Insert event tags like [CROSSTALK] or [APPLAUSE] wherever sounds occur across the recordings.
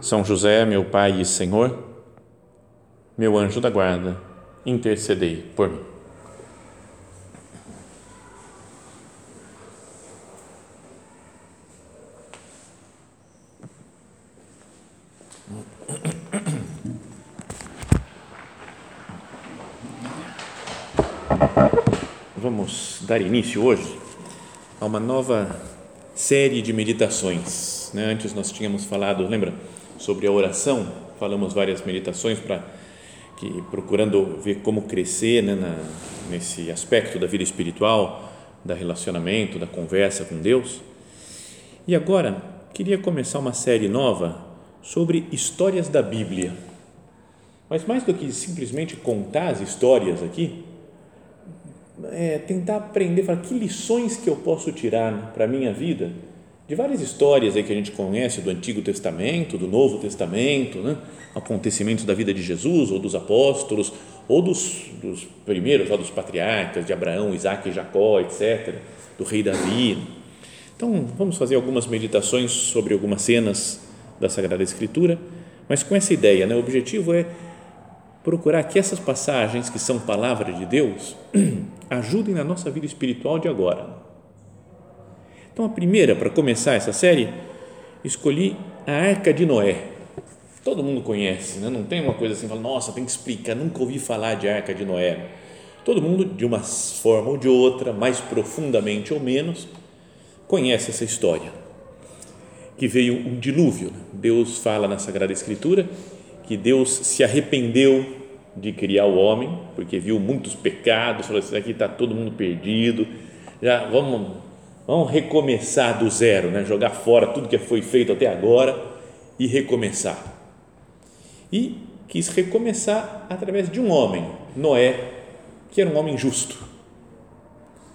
são José, meu Pai e Senhor, meu anjo da guarda, intercedei por mim. Vamos dar início hoje a uma nova série de meditações. Né? Antes nós tínhamos falado, lembra? Sobre a oração, falamos várias meditações para que procurando ver como crescer né, na, nesse aspecto da vida espiritual, da relacionamento, da conversa com Deus. E agora queria começar uma série nova sobre histórias da Bíblia. Mas mais do que simplesmente contar as histórias aqui, é tentar aprender, falar que lições que eu posso tirar para a minha vida de várias histórias aí que a gente conhece do Antigo Testamento, do Novo Testamento, né? acontecimentos da vida de Jesus ou dos apóstolos ou dos, dos primeiros, lá dos patriarcas de Abraão, Isaac e Jacó, etc., do rei Davi. Então, vamos fazer algumas meditações sobre algumas cenas da Sagrada Escritura, mas com essa ideia, né? o objetivo é procurar que essas passagens que são palavra de Deus [CLEARS THROAT] ajudem na nossa vida espiritual de agora então, a primeira, para começar essa série, escolhi a Arca de Noé. Todo mundo conhece, né? não tem uma coisa assim, fala, nossa, tem que explicar, nunca ouvi falar de Arca de Noé. Todo mundo, de uma forma ou de outra, mais profundamente ou menos, conhece essa história. Que veio um dilúvio. Deus fala na Sagrada Escritura que Deus se arrependeu de criar o homem, porque viu muitos pecados, falou assim, aqui está todo mundo perdido, já vamos Vamos recomeçar do zero, né? jogar fora tudo que foi feito até agora e recomeçar. E quis recomeçar através de um homem, Noé, que era um homem justo.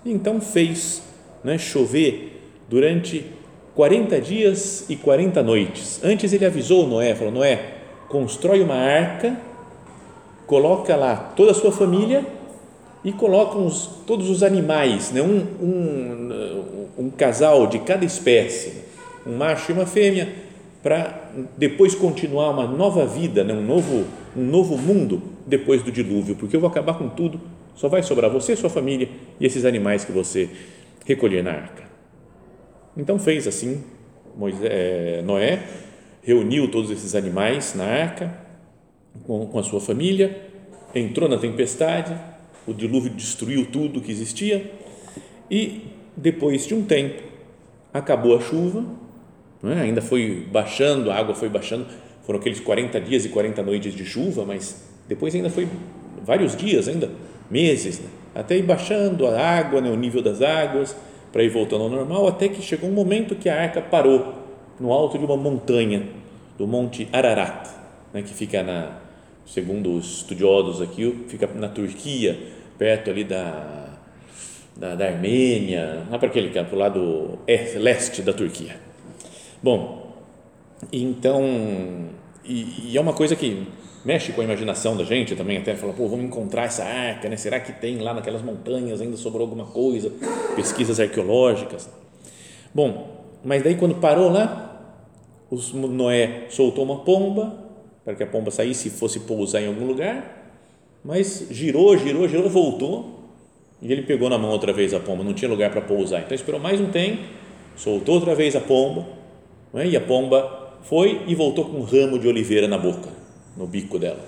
E então fez né, chover durante 40 dias e 40 noites. Antes ele avisou Noé, falou: Noé, constrói uma arca, coloca lá toda a sua família e coloca uns, todos os animais, né, um, um, um casal de cada espécie, um macho e uma fêmea, para depois continuar uma nova vida, né? um, novo, um novo mundo depois do dilúvio, porque eu vou acabar com tudo, só vai sobrar você, sua família e esses animais que você recolher na arca. Então fez assim Moisés, Noé, reuniu todos esses animais na arca com, com a sua família, entrou na tempestade, o dilúvio destruiu tudo que existia e depois de um tempo, acabou a chuva, é? ainda foi baixando, a água foi baixando, foram aqueles 40 dias e 40 noites de chuva, mas depois ainda foi vários dias, ainda meses, né? até ir baixando a água, né? o nível das águas, para ir voltando ao normal, até que chegou um momento que a arca parou no alto de uma montanha, do Monte Ararat, né? que fica na, segundo os estudiosos aqui, fica na Turquia, perto ali da da, da Armênia, lá para aquele campo, para o lado leste da Turquia. Bom, então, e, e, é uma coisa que mexe com a imaginação da gente também, até fala, pô, vamos encontrar essa arca, né? será que tem lá naquelas montanhas, ainda sobrou alguma coisa, pesquisas arqueológicas. Bom, mas daí quando parou lá, os, Noé soltou uma pomba, para que a pomba saísse e fosse pousar em algum lugar, mas girou, girou, girou, voltou, e ele pegou na mão outra vez a pomba, não tinha lugar para pousar. Então esperou mais um tempo, soltou outra vez a pomba, é? e a pomba foi e voltou com um ramo de oliveira na boca, no bico dela.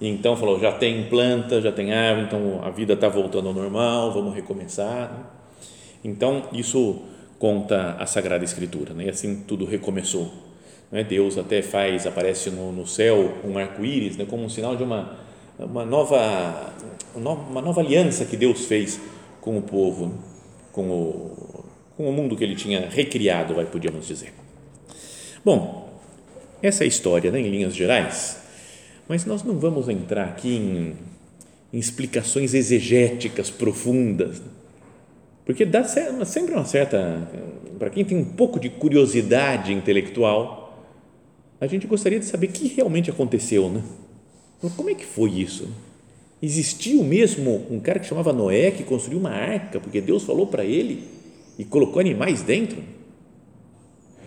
E então falou: já tem planta, já tem árvore, então a vida está voltando ao normal, vamos recomeçar. Então isso conta a Sagrada Escritura, né? e assim tudo recomeçou. Né? Deus até faz, aparece no, no céu um arco-íris né? como um sinal de uma uma nova, uma nova aliança que Deus fez com o povo, com o, com o mundo que ele tinha recriado, vai, podíamos dizer. Bom, essa é a história, né, em linhas gerais, mas nós não vamos entrar aqui em, em explicações exegéticas profundas, porque dá sempre uma certa. Para quem tem um pouco de curiosidade intelectual, a gente gostaria de saber o que realmente aconteceu, né? Como é que foi isso? Existiu mesmo um cara que chamava Noé que construiu uma arca porque Deus falou para ele e colocou animais dentro?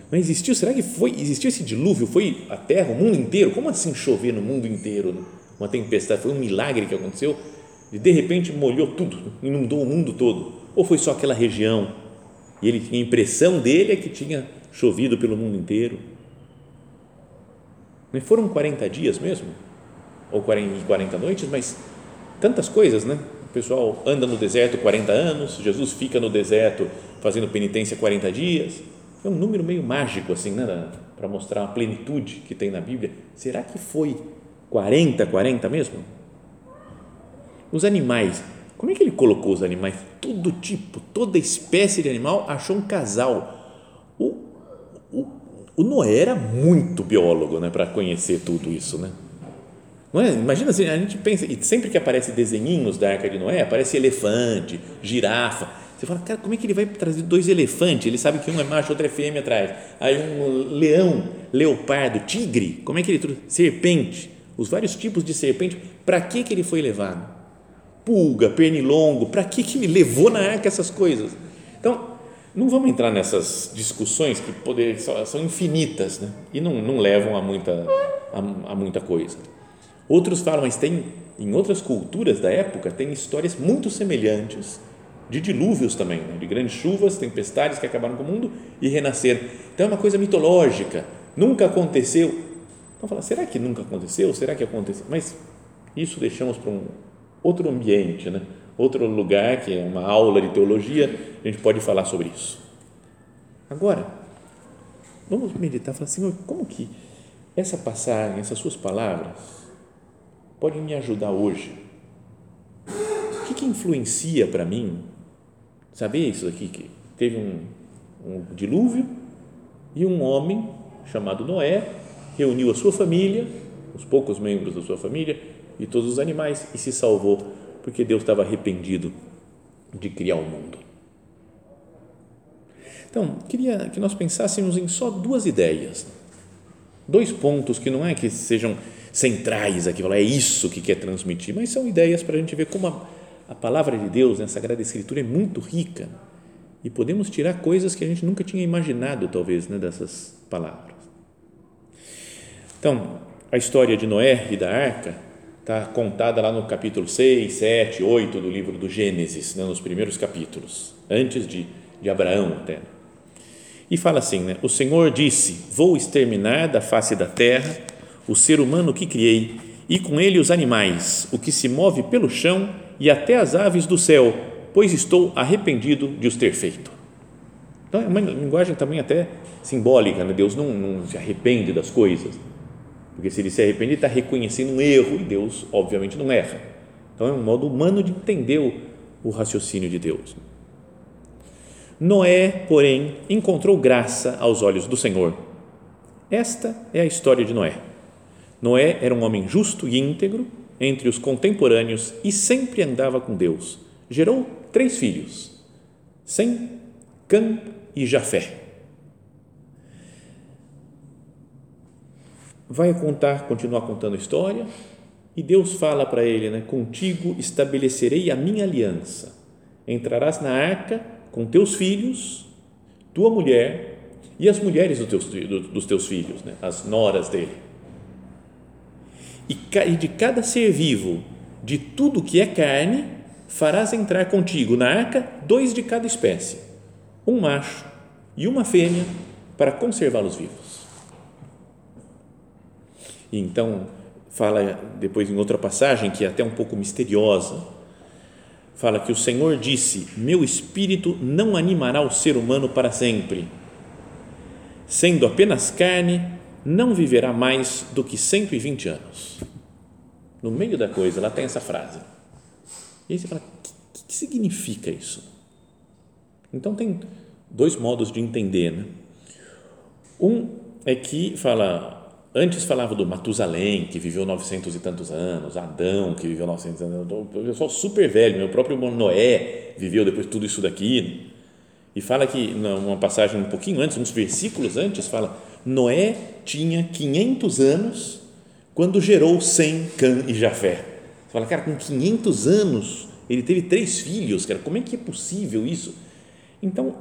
Mas existiu? Será que foi? Existiu esse dilúvio? Foi a terra, o mundo inteiro? Como assim chover no mundo inteiro? Uma tempestade? Foi um milagre que aconteceu? E de repente molhou tudo, inundou o mundo todo? Ou foi só aquela região? E ele tinha a impressão dele é que tinha chovido pelo mundo inteiro. Não foram 40 dias mesmo? Ou 40 noites, mas tantas coisas, né? O pessoal anda no deserto 40 anos, Jesus fica no deserto fazendo penitência 40 dias é um número meio mágico, assim, né? Para mostrar a plenitude que tem na Bíblia. Será que foi 40, 40 mesmo? Os animais, como é que ele colocou os animais? Todo tipo, toda espécie de animal achou um casal. O, o, o Noé era muito biólogo, né? Para conhecer tudo isso, né? Não é? Imagina assim, a gente pensa, e sempre que aparece desenhinhos da Arca de Noé, aparece elefante, girafa você fala, cara, como é que ele vai trazer dois elefantes? Ele sabe que um é macho, outro é fêmea atrás. Aí um leão, leopardo, tigre, como é que ele trouxe? Serpente, os vários tipos de serpente. Para que, que ele foi levado? Pulga, pernilongo, para que, que ele levou na arca essas coisas? Então, não vamos entrar nessas discussões que poder, são infinitas né? e não, não levam a muita, a, a muita coisa. Outros falam, mas tem, em outras culturas da época, tem histórias muito semelhantes de dilúvios também, né? de grandes chuvas, tempestades que acabaram com o mundo e renascer. Então é uma coisa mitológica, nunca aconteceu. Então fala, será que nunca aconteceu? Será que aconteceu? Mas isso deixamos para um outro ambiente, né? outro lugar que é uma aula de teologia, a gente pode falar sobre isso. Agora, vamos meditar, falar, Senhor, como que essa passagem, essas suas palavras podem me ajudar hoje? O que, que influencia para mim Sabia isso aqui? Que teve um, um dilúvio e um homem chamado Noé reuniu a sua família, os poucos membros da sua família e todos os animais e se salvou porque Deus estava arrependido de criar o mundo. Então, queria que nós pensássemos em só duas ideias, dois pontos que não é que sejam centrais aqui, é isso que quer transmitir, mas são ideias para a gente ver como a a palavra de Deus né, Sagrada Escritura é muito rica e podemos tirar coisas que a gente nunca tinha imaginado, talvez, né, dessas palavras. Então, a história de Noé e da arca está contada lá no capítulo 6, 7, 8 do livro do Gênesis, né, nos primeiros capítulos, antes de, de Abraão até. E fala assim: né, O Senhor disse: Vou exterminar da face da terra o ser humano que criei, e com ele os animais, o que se move pelo chão e até as aves do céu, pois estou arrependido de os ter feito. Então é uma linguagem também até simbólica, né? Deus não, não se arrepende das coisas, porque se ele se arrepende, ele está reconhecendo um erro e Deus, obviamente, não erra. Então é um modo humano de entender o, o raciocínio de Deus. Noé, porém, encontrou graça aos olhos do Senhor. Esta é a história de Noé. Noé era um homem justo e íntegro entre os contemporâneos e sempre andava com Deus. Gerou três filhos: Sem, Cã e Jafé. Vai contar, continuar contando a história, e Deus fala para ele, né, contigo estabelecerei a minha aliança. Entrarás na arca com teus filhos, tua mulher e as mulheres dos teus, dos teus filhos, né, as noras dele e de cada ser vivo, de tudo que é carne, farás entrar contigo na arca dois de cada espécie, um macho e uma fêmea, para conservá-los vivos. E então, fala depois em outra passagem, que é até um pouco misteriosa, fala que o Senhor disse: Meu espírito não animará o ser humano para sempre. Sendo apenas carne, não viverá mais do que 120 anos. No meio da coisa, lá tem essa frase. E aí você fala: o que, que significa isso? Então, tem dois modos de entender. Né? Um é que fala Antes falava do Matusalém, que viveu 900 e tantos anos, Adão, que viveu 900 anos, o pessoal super velho, meu próprio Noé viveu depois tudo isso daqui. E fala que, numa passagem um pouquinho antes, uns versículos antes, fala: Noé tinha 500 anos quando gerou Sem, Cã e Jafé. Você fala, cara, com 500 anos ele teve três filhos, cara, como é que é possível isso? Então,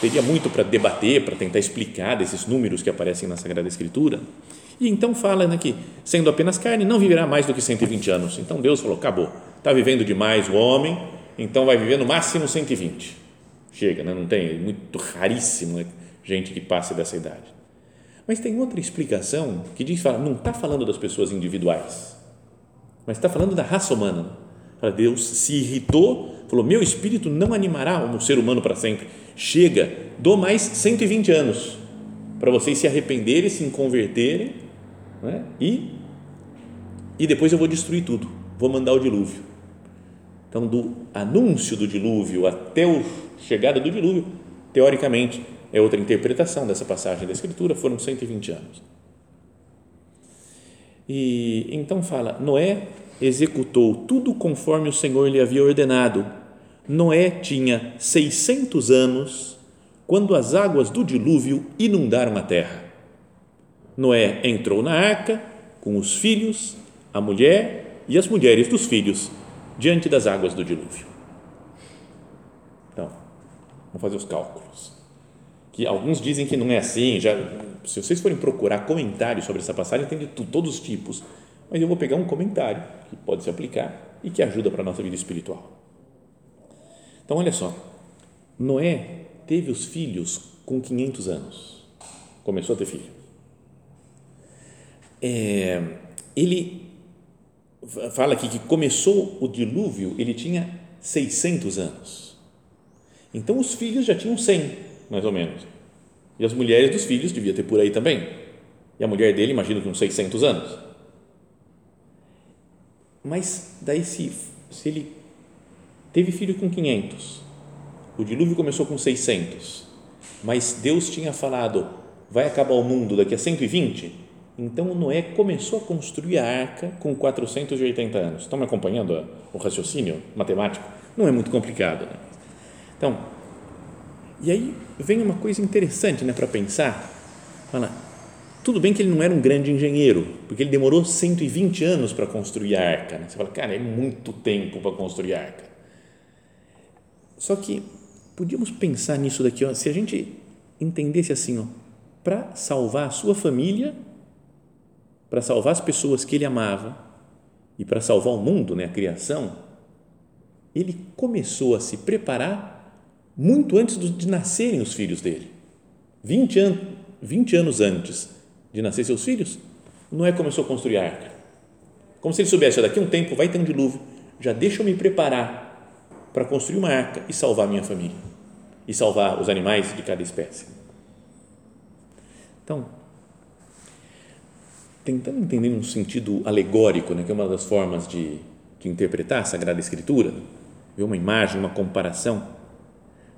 teria muito para debater, para tentar explicar desses números que aparecem na Sagrada Escritura. E então fala né, que, sendo apenas carne, não viverá mais do que 120 anos. Então Deus falou: acabou, está vivendo demais o homem, então vai viver no máximo 120. Chega, né? não tem, é muito raríssimo né, gente que passe dessa idade. Mas tem outra explicação que diz: fala, não está falando das pessoas individuais, mas está falando da raça humana. Deus se irritou, falou: Meu espírito não animará o ser humano para sempre chega, dou mais 120 anos para vocês se arrependerem, se converterem né? e, e depois eu vou destruir tudo, vou mandar o dilúvio. Então, do anúncio do dilúvio até a chegada do dilúvio, teoricamente, é outra interpretação dessa passagem da Escritura, foram 120 anos. E então fala: Noé executou tudo conforme o Senhor lhe havia ordenado Noé tinha 600 anos quando as águas do dilúvio inundaram a terra. Noé entrou na arca com os filhos, a mulher e as mulheres dos filhos diante das águas do dilúvio. Então, vamos fazer os cálculos. Que alguns dizem que não é assim, já se vocês forem procurar comentários sobre essa passagem, tem de todos os tipos, mas eu vou pegar um comentário que pode se aplicar e que ajuda para a nossa vida espiritual. Então, olha só, Noé teve os filhos com 500 anos, começou a ter filho. É, ele fala aqui que começou o dilúvio, ele tinha 600 anos. Então, os filhos já tinham 100, mais ou menos. E as mulheres dos filhos devia ter por aí também. E a mulher dele, imagino que uns 600 anos. Mas daí se, se ele Teve filho com 500. O dilúvio começou com 600. Mas Deus tinha falado: vai acabar o mundo daqui a 120. Então Noé começou a construir a arca com 480 anos. Estão me acompanhando o raciocínio matemático? Não é muito complicado. Né? Então, e aí vem uma coisa interessante né, para pensar. Fala, tudo bem que ele não era um grande engenheiro, porque ele demorou 120 anos para construir a arca. Né? Você fala, cara, é muito tempo para construir a arca. Só que podíamos pensar nisso daqui, ó, se a gente entendesse assim, para salvar a sua família, para salvar as pessoas que ele amava e para salvar o mundo, né, a criação, ele começou a se preparar muito antes de nascerem os filhos dele. 20, an 20 anos antes de nascer seus filhos, Noé começou a construir a arca. Como se ele soubesse, daqui a um tempo vai ter um dilúvio, já deixa eu me preparar para construir uma arca e salvar minha família e salvar os animais de cada espécie. Então, tentando entender um sentido alegórico, né, que é uma das formas de, de interpretar a Sagrada Escritura, ver uma imagem, uma comparação,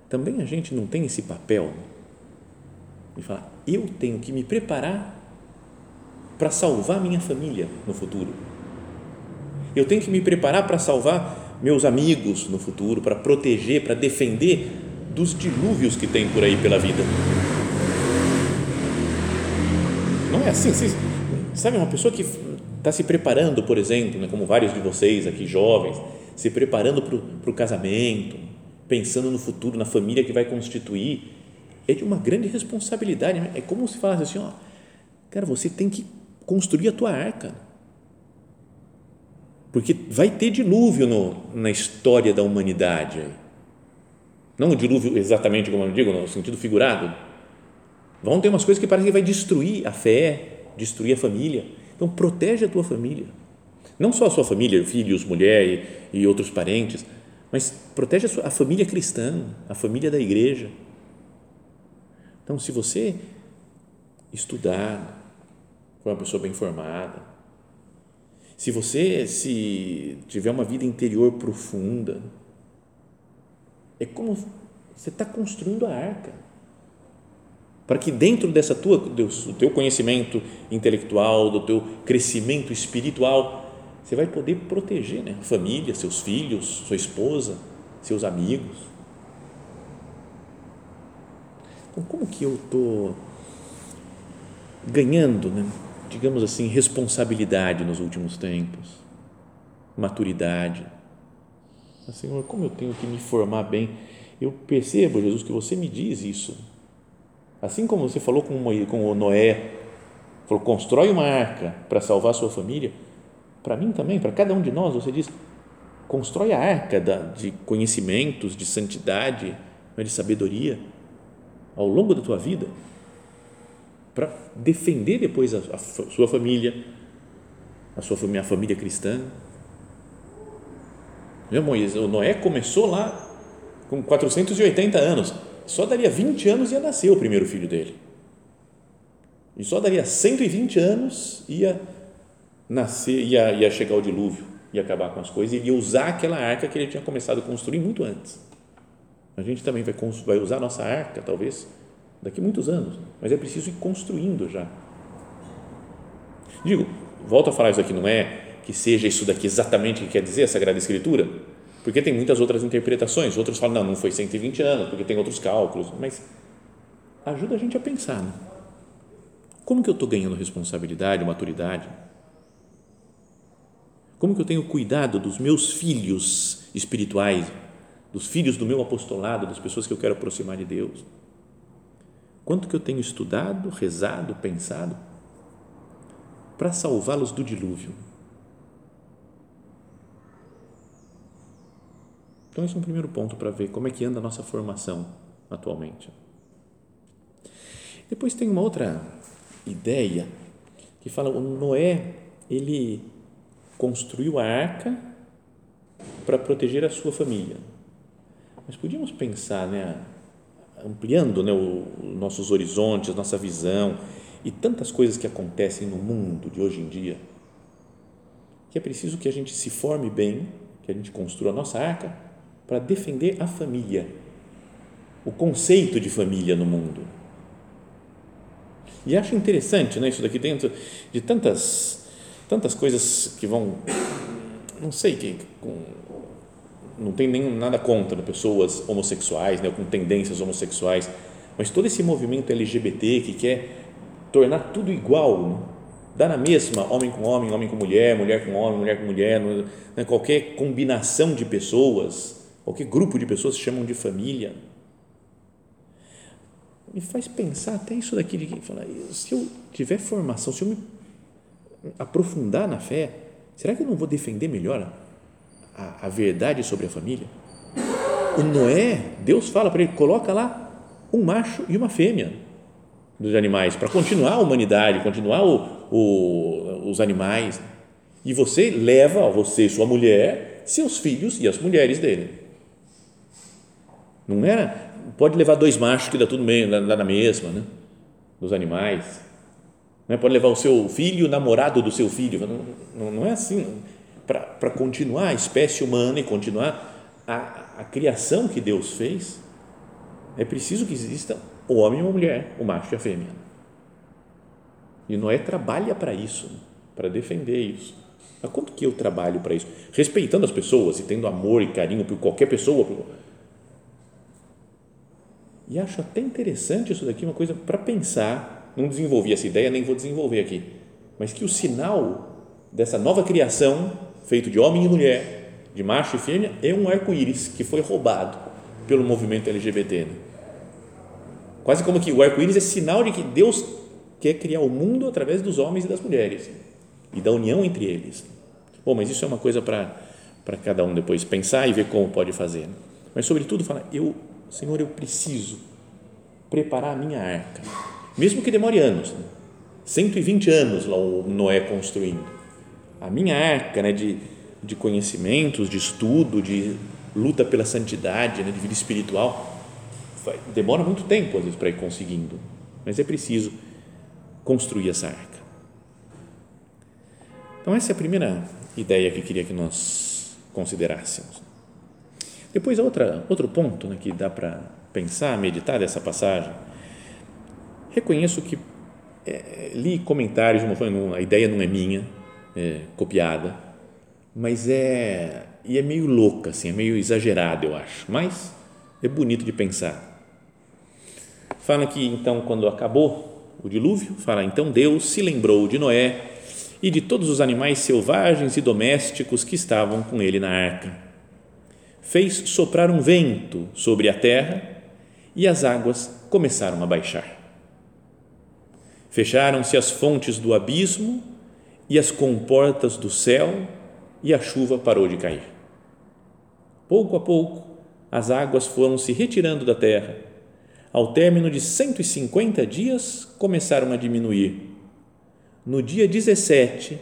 também a gente não tem esse papel de falar, eu tenho que me preparar para salvar minha família no futuro. Eu tenho que me preparar para salvar meus amigos no futuro, para proteger, para defender dos dilúvios que tem por aí pela vida. Não é assim, vocês, sabe, uma pessoa que está se preparando, por exemplo, né, como vários de vocês aqui jovens, se preparando para o casamento, pensando no futuro, na família que vai constituir, é de uma grande responsabilidade. Né? É como se falasse assim, ó, cara, você tem que construir a tua arca porque vai ter dilúvio no, na história da humanidade. Não o dilúvio exatamente como eu digo, no sentido figurado. Vão ter umas coisas que parecem que vai destruir a fé, destruir a família. Então, protege a tua família. Não só a sua família, filhos, mulher e, e outros parentes, mas protege a, sua, a família cristã, a família da igreja. Então, se você estudar, for uma pessoa bem formada, se você se tiver uma vida interior profunda, é como você está construindo a arca. para que dentro dessa tua, do teu conhecimento intelectual, do teu crescimento espiritual, você vai poder proteger né? família, seus filhos, sua esposa, seus amigos. Então, como que eu estou ganhando, né? digamos assim, responsabilidade nos últimos tempos, maturidade? Senhor, como eu tenho que me formar bem? Eu percebo, Jesus, que você me diz isso Assim como você falou com, Noé, falou, constrói uma arca para salvar sua família, para mim também, para cada um de nós, você diz, constrói a arca de conhecimentos, de santidade, né, de sabedoria ao longo da tua vida, para defender depois a, a, sua família, a sua família, a família cristã. Meu Moisés, o Noé começou lá com 480 anos só daria 20 anos ia nascer o primeiro filho dele. E só daria 120 anos ia nascer, ia, ia chegar o dilúvio, ia acabar com as coisas, e ia usar aquela arca que ele tinha começado a construir muito antes. A gente também vai, vai usar a nossa arca, talvez, daqui a muitos anos, mas é preciso ir construindo já. Digo, volto a falar isso aqui, não é que seja isso daqui exatamente o que quer dizer a Sagrada Escritura, porque tem muitas outras interpretações. Outros falam, não, não foi 120 anos, porque tem outros cálculos. Mas ajuda a gente a pensar. Né? Como que eu estou ganhando responsabilidade, maturidade? Como que eu tenho cuidado dos meus filhos espirituais, dos filhos do meu apostolado, das pessoas que eu quero aproximar de Deus? Quanto que eu tenho estudado, rezado, pensado para salvá-los do dilúvio? Então, esse é um primeiro ponto para ver como é que anda a nossa formação atualmente. Depois tem uma outra ideia que fala o Noé ele construiu a arca para proteger a sua família. Mas podíamos pensar, né, ampliando né, os nossos horizontes, nossa visão e tantas coisas que acontecem no mundo de hoje em dia, que é preciso que a gente se forme bem, que a gente construa a nossa arca para defender a família, o conceito de família no mundo. E acho interessante, né, isso daqui dentro de tantas tantas coisas que vão não sei que com, não tem nem nada contra pessoas homossexuais, né, com tendências homossexuais, mas todo esse movimento LGBT que quer tornar tudo igual, né? dá na mesma, homem com homem, homem com mulher, mulher com homem, mulher com mulher, né, qualquer combinação de pessoas qualquer grupo de pessoas se chamam de família. Me faz pensar até isso daqui de falar, se eu tiver formação, se eu me aprofundar na fé, será que eu não vou defender melhor a, a verdade sobre a família? O Noé, Deus fala para ele, coloca lá um macho e uma fêmea dos animais, para continuar a humanidade, continuar o, o, os animais. E você leva, você sua mulher, seus filhos e as mulheres dele. Não era, pode levar dois machos que dá tudo meio, lá na mesma, né? Dos animais. Não é? Pode levar o seu filho, o namorado do seu filho. Não, não, é assim. Para continuar a espécie humana e continuar a, a criação que Deus fez, é preciso que exista o homem e a mulher, o macho e a fêmea. E Noé trabalha para isso, para defender isso. Mas quanto que eu trabalho para isso? Respeitando as pessoas e tendo amor e carinho por qualquer pessoa, e acho até interessante isso daqui, uma coisa para pensar. Não desenvolvi essa ideia, nem vou desenvolver aqui. Mas que o sinal dessa nova criação, feito de homem e mulher, de macho e fêmea, é um arco-íris que foi roubado pelo movimento LGBT. Né? Quase como que o arco-íris é sinal de que Deus quer criar o mundo através dos homens e das mulheres e da união entre eles. Bom, mas isso é uma coisa para para cada um depois pensar e ver como pode fazer. Né? Mas sobretudo fala, eu Senhor, eu preciso preparar a minha arca, mesmo que demore anos, né? 120 anos lá o Noé construindo. A minha arca né, de, de conhecimentos, de estudo, de luta pela santidade, né, de vida espiritual, vai, demora muito tempo às vezes para ir conseguindo, mas é preciso construir essa arca. Então, essa é a primeira ideia que eu queria que nós considerássemos. Depois, outra, outro ponto né, que dá para pensar, meditar dessa passagem, reconheço que é, li comentários, uma, a ideia não é minha, é, copiada, mas é e é meio louca, assim, é meio exagerada, eu acho, mas é bonito de pensar. Fala que então quando acabou o dilúvio, fala então Deus se lembrou de Noé e de todos os animais selvagens e domésticos que estavam com ele na arca. Fez soprar um vento sobre a terra e as águas começaram a baixar. Fecharam-se as fontes do abismo e as comportas do céu e a chuva parou de cair. Pouco a pouco, as águas foram se retirando da terra. Ao término de 150 dias, começaram a diminuir. No dia 17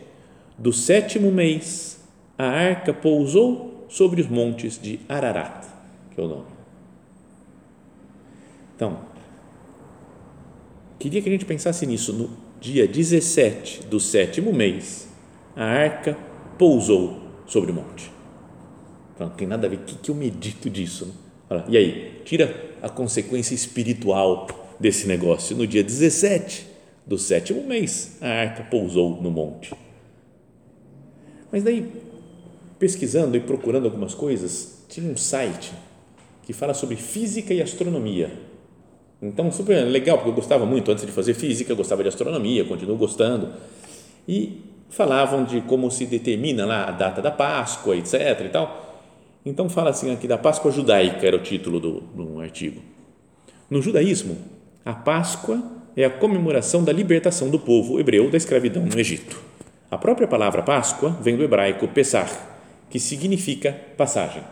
do sétimo mês, a arca pousou sobre os montes de Ararat, que é o nome. Então, queria que a gente pensasse nisso. No dia 17 do sétimo mês, a arca pousou sobre o monte. Não tem nada a ver. O que, que eu medito disso? Né? e aí, tira a consequência espiritual desse negócio. No dia 17 do sétimo mês, a arca pousou no monte. Mas daí, pesquisando e procurando algumas coisas, tinha um site que fala sobre física e astronomia. Então, super legal, porque eu gostava muito antes de fazer física, eu gostava de astronomia, continuo gostando. E falavam de como se determina lá a data da Páscoa, etc. e tal. Então fala assim aqui da Páscoa judaica era o título do, do artigo. No judaísmo, a Páscoa é a comemoração da libertação do povo hebreu da escravidão no Egito. A própria palavra Páscoa vem do hebraico Pesach, que significa passagem.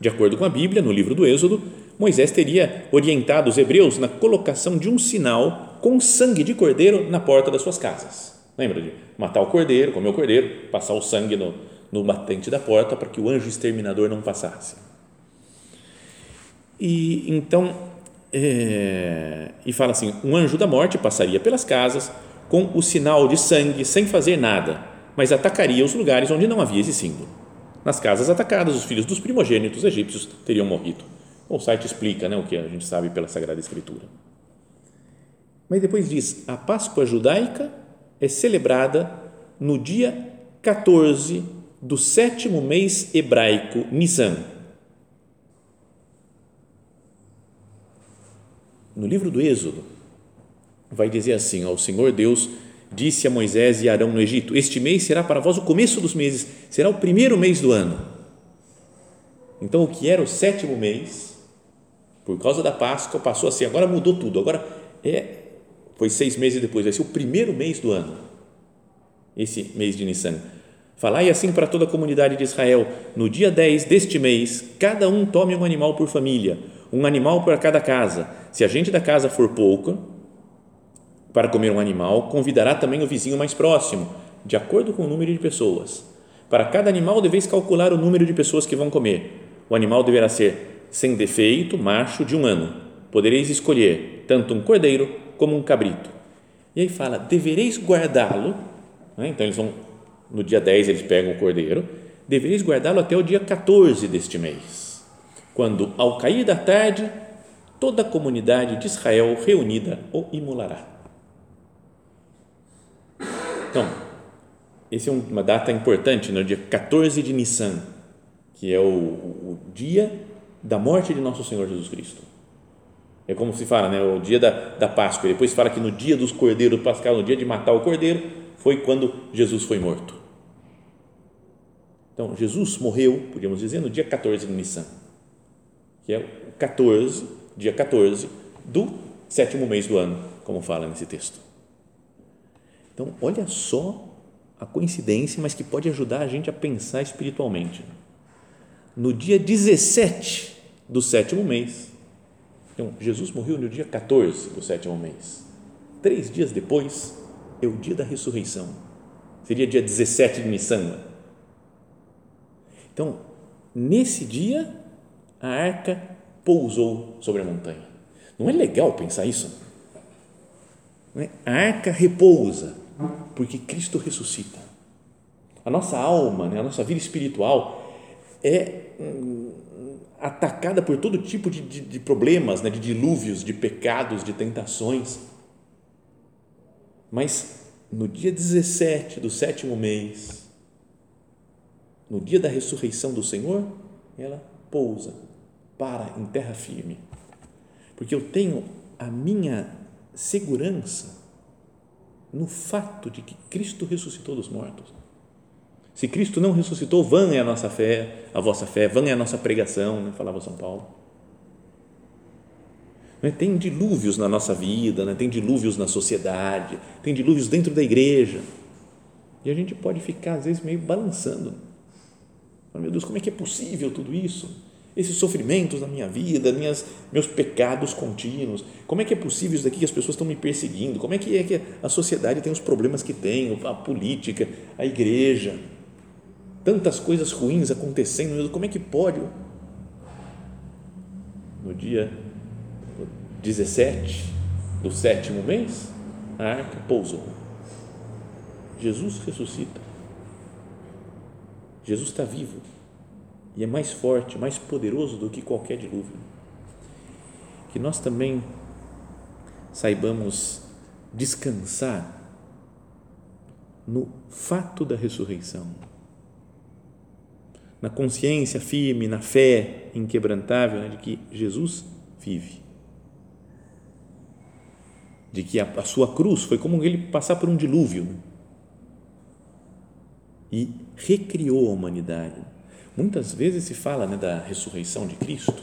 De acordo com a Bíblia, no livro do Êxodo, Moisés teria orientado os hebreus na colocação de um sinal com sangue de cordeiro na porta das suas casas. Lembra de matar o cordeiro, comer o cordeiro, passar o sangue no, no batente da porta para que o anjo exterminador não passasse. E então, é, e fala assim: um anjo da morte passaria pelas casas com o sinal de sangue sem fazer nada, mas atacaria os lugares onde não havia esse símbolo. Nas casas atacadas, os filhos dos primogênitos egípcios teriam morrido. O site explica né, o que a gente sabe pela Sagrada Escritura. Mas depois diz: a Páscoa judaica é celebrada no dia 14 do sétimo mês hebraico Nisan. No livro do Êxodo, vai dizer assim: ao Senhor Deus disse a Moisés e Arão no Egito: Este mês será para vós o começo dos meses, será o primeiro mês do ano. Então, o que era o sétimo mês, por causa da Páscoa, passou assim, agora mudou tudo, agora é, foi seis meses depois, vai ser o primeiro mês do ano, esse mês de Nissan Falai assim para toda a comunidade de Israel: no dia 10 deste mês, cada um tome um animal por família, um animal para cada casa. Se a gente da casa for pouca, para comer um animal, convidará também o vizinho mais próximo, de acordo com o número de pessoas. Para cada animal, deveis calcular o número de pessoas que vão comer. O animal deverá ser sem defeito, macho, de um ano. Podereis escolher tanto um cordeiro como um cabrito. E aí fala: devereis guardá-lo. Né? Então, eles vão no dia 10 eles pegam o cordeiro, devereis guardá-lo até o dia 14 deste mês, quando, ao cair da tarde, toda a comunidade de Israel reunida o imolará. Então, esse é uma data importante, no dia 14 de Nissan, que é o, o dia da morte de nosso Senhor Jesus Cristo. É como se fala, né, o dia da, da Páscoa. E depois fala que no dia dos cordeiros pascal, no dia de matar o cordeiro, foi quando Jesus foi morto. Então, Jesus morreu, podíamos dizer, no dia 14 de Nissan, que é o 14, dia 14 do sétimo mês do ano, como fala nesse texto. Então, olha só a coincidência, mas que pode ajudar a gente a pensar espiritualmente. No dia 17 do sétimo mês, então, Jesus morreu no dia 14 do sétimo mês. Três dias depois é o dia da ressurreição. Seria dia 17 de Nissan, então, nesse dia, a arca pousou sobre a montanha. Não é legal pensar isso? É? A arca repousa, porque Cristo ressuscita. A nossa alma, né, a nossa vida espiritual é atacada por todo tipo de, de, de problemas, né, de dilúvios, de pecados, de tentações. Mas no dia 17 do sétimo mês, no dia da ressurreição do Senhor, ela pousa, para em terra firme. Porque eu tenho a minha segurança no fato de que Cristo ressuscitou dos mortos. Se Cristo não ressuscitou, vã é a nossa fé, a vossa fé, vã é a nossa pregação, né? falava São Paulo. Né? Tem dilúvios na nossa vida, né? tem dilúvios na sociedade, tem dilúvios dentro da igreja. E a gente pode ficar, às vezes, meio balançando. Meu Deus, como é que é possível tudo isso? Esses sofrimentos na minha vida, minhas, meus pecados contínuos. Como é que é possível isso daqui que as pessoas estão me perseguindo? Como é que é que a sociedade tem os problemas que tem, a política, a igreja? Tantas coisas ruins acontecendo, como é que pode? No dia 17 do sétimo mês, a arca pousou. Jesus ressuscita. Jesus está vivo e é mais forte, mais poderoso do que qualquer dilúvio. Que nós também saibamos descansar no fato da ressurreição, na consciência firme, na fé inquebrantável né, de que Jesus vive de que a, a sua cruz foi como ele passar por um dilúvio e recriou a humanidade. Muitas vezes se fala né, da ressurreição de Cristo,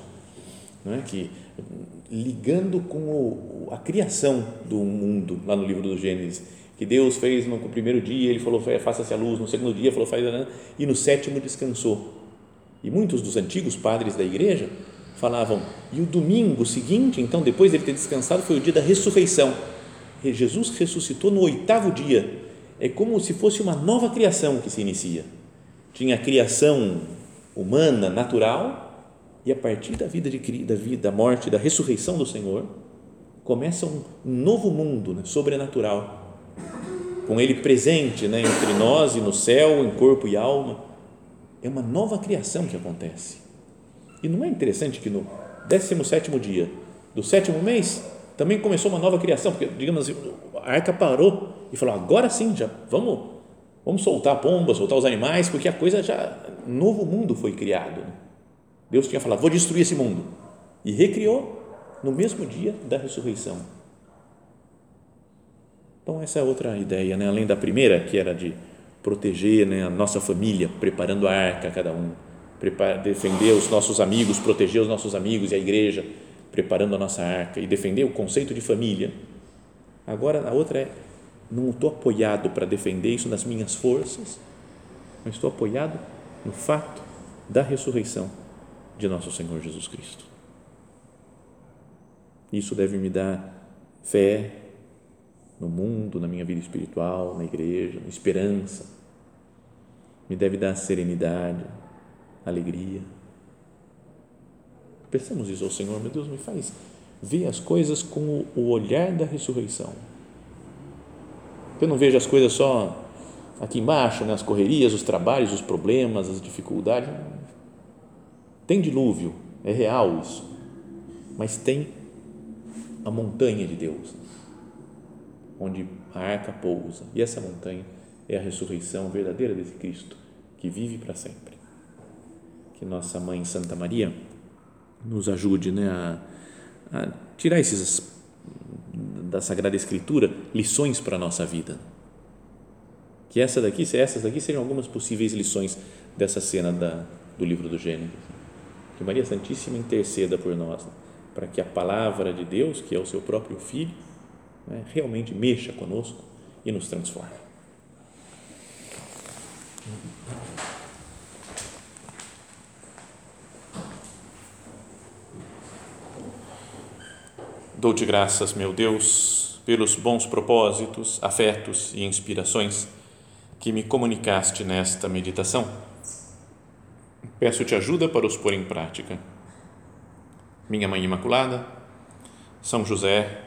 não é? que ligando com o, a criação do mundo, lá no livro do Gênesis, que Deus fez no primeiro dia, ele falou, faça-se a luz, no segundo dia falou, faz, e no sétimo descansou. E muitos dos antigos padres da igreja falavam, e o domingo seguinte, então, depois de ele ter descansado, foi o dia da ressurreição. E Jesus ressuscitou no oitavo dia. É como se fosse uma nova criação que se inicia. Tinha a criação humana, natural, e a partir da vida, de, da vida, da morte, da ressurreição do Senhor, começa um novo mundo né, sobrenatural, com Ele presente né, entre nós e no céu, em corpo e alma. É uma nova criação que acontece e não é interessante que no 17 dia do sétimo mês também começou uma nova criação, porque, digamos assim, a arca parou e falou: agora sim, já vamos, vamos soltar a pomba, soltar os animais, porque a coisa já. Novo mundo foi criado. Deus tinha falado: vou destruir esse mundo. E recriou no mesmo dia da ressurreição. Então, essa é outra ideia, né? além da primeira, que era de proteger né, a nossa família, preparando a arca, cada um defender os nossos amigos, proteger os nossos amigos e a igreja, preparando a nossa arca e defender o conceito de família. Agora a outra é não estou apoiado para defender isso nas minhas forças, mas estou apoiado no fato da ressurreição de nosso Senhor Jesus Cristo. Isso deve me dar fé no mundo, na minha vida espiritual, na igreja, esperança. Me deve dar serenidade, alegria. Pensamos isso ao Senhor, meu Deus, me faz ver as coisas com o olhar da ressurreição. Eu não vejo as coisas só aqui embaixo, né, as correrias, os trabalhos, os problemas, as dificuldades. Tem dilúvio, é real isso. Mas tem a montanha de Deus, onde a arca pousa. E essa montanha é a ressurreição verdadeira desse Cristo, que vive para sempre que nossa mãe Santa Maria nos ajude né, a, a tirar esses da Sagrada Escritura lições para a nossa vida. Que essa daqui, essas daqui seriam algumas possíveis lições dessa cena da, do livro do Gênesis. Que Maria Santíssima interceda por nós, né, para que a palavra de Deus, que é o seu próprio Filho, né, realmente mexa conosco e nos transforme. Dou-te graças, meu Deus, pelos bons propósitos, afetos e inspirações que me comunicaste nesta meditação. Peço-te ajuda para os pôr em prática. Minha Mãe Imaculada, São José,